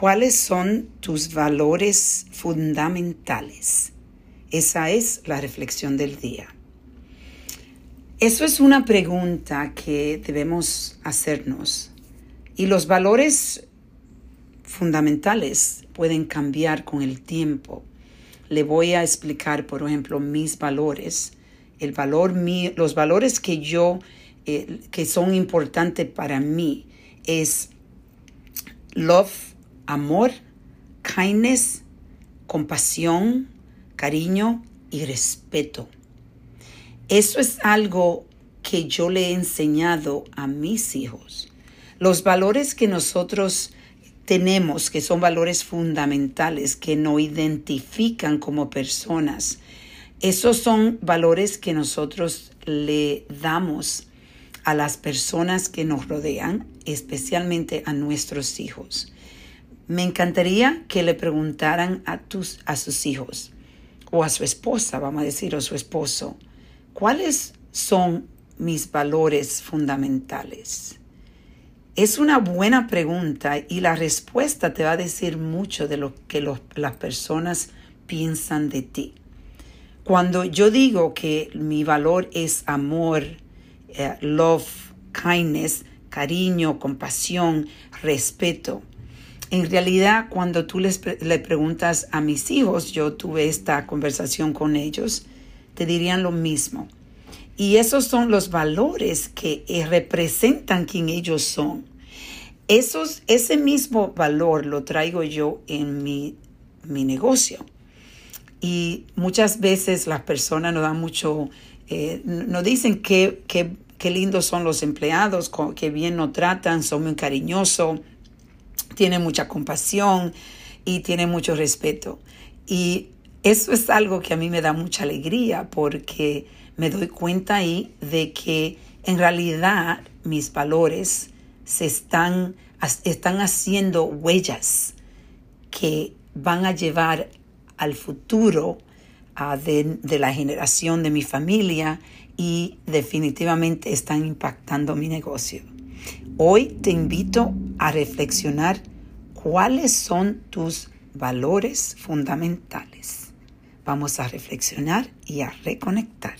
¿Cuáles son tus valores fundamentales? Esa es la reflexión del día. Eso es una pregunta que debemos hacernos. Y los valores fundamentales pueden cambiar con el tiempo. Le voy a explicar, por ejemplo, mis valores. El valor los valores que yo, eh, que son importantes para mí, es love, amor, kindness, compasión, cariño y respeto. Eso es algo que yo le he enseñado a mis hijos. Los valores que nosotros tenemos, que son valores fundamentales, que nos identifican como personas, esos son valores que nosotros le damos a las personas que nos rodean, especialmente a nuestros hijos. Me encantaría que le preguntaran a, tus, a sus hijos o a su esposa, vamos a decir, o su esposo, ¿cuáles son mis valores fundamentales? Es una buena pregunta y la respuesta te va a decir mucho de lo que las personas piensan de ti. Cuando yo digo que mi valor es amor, eh, love, kindness, cariño, compasión, respeto, en realidad, cuando tú les le preguntas a mis hijos, yo tuve esta conversación con ellos, te dirían lo mismo. Y esos son los valores que eh, representan quién ellos son. Esos, ese mismo valor lo traigo yo en mi, mi negocio. Y muchas veces las personas nos dan mucho, eh, nos dicen que, qué lindos son los empleados, que bien nos tratan, son muy cariñosos tiene mucha compasión y tiene mucho respeto. Y eso es algo que a mí me da mucha alegría porque me doy cuenta ahí de que en realidad mis valores se están, están haciendo huellas que van a llevar al futuro de, de, la generación de mi familia y definitivamente están impactando mi negocio. Hoy te invito a reflexionar cuáles son tus valores fundamentales. Vamos a reflexionar y a reconectar.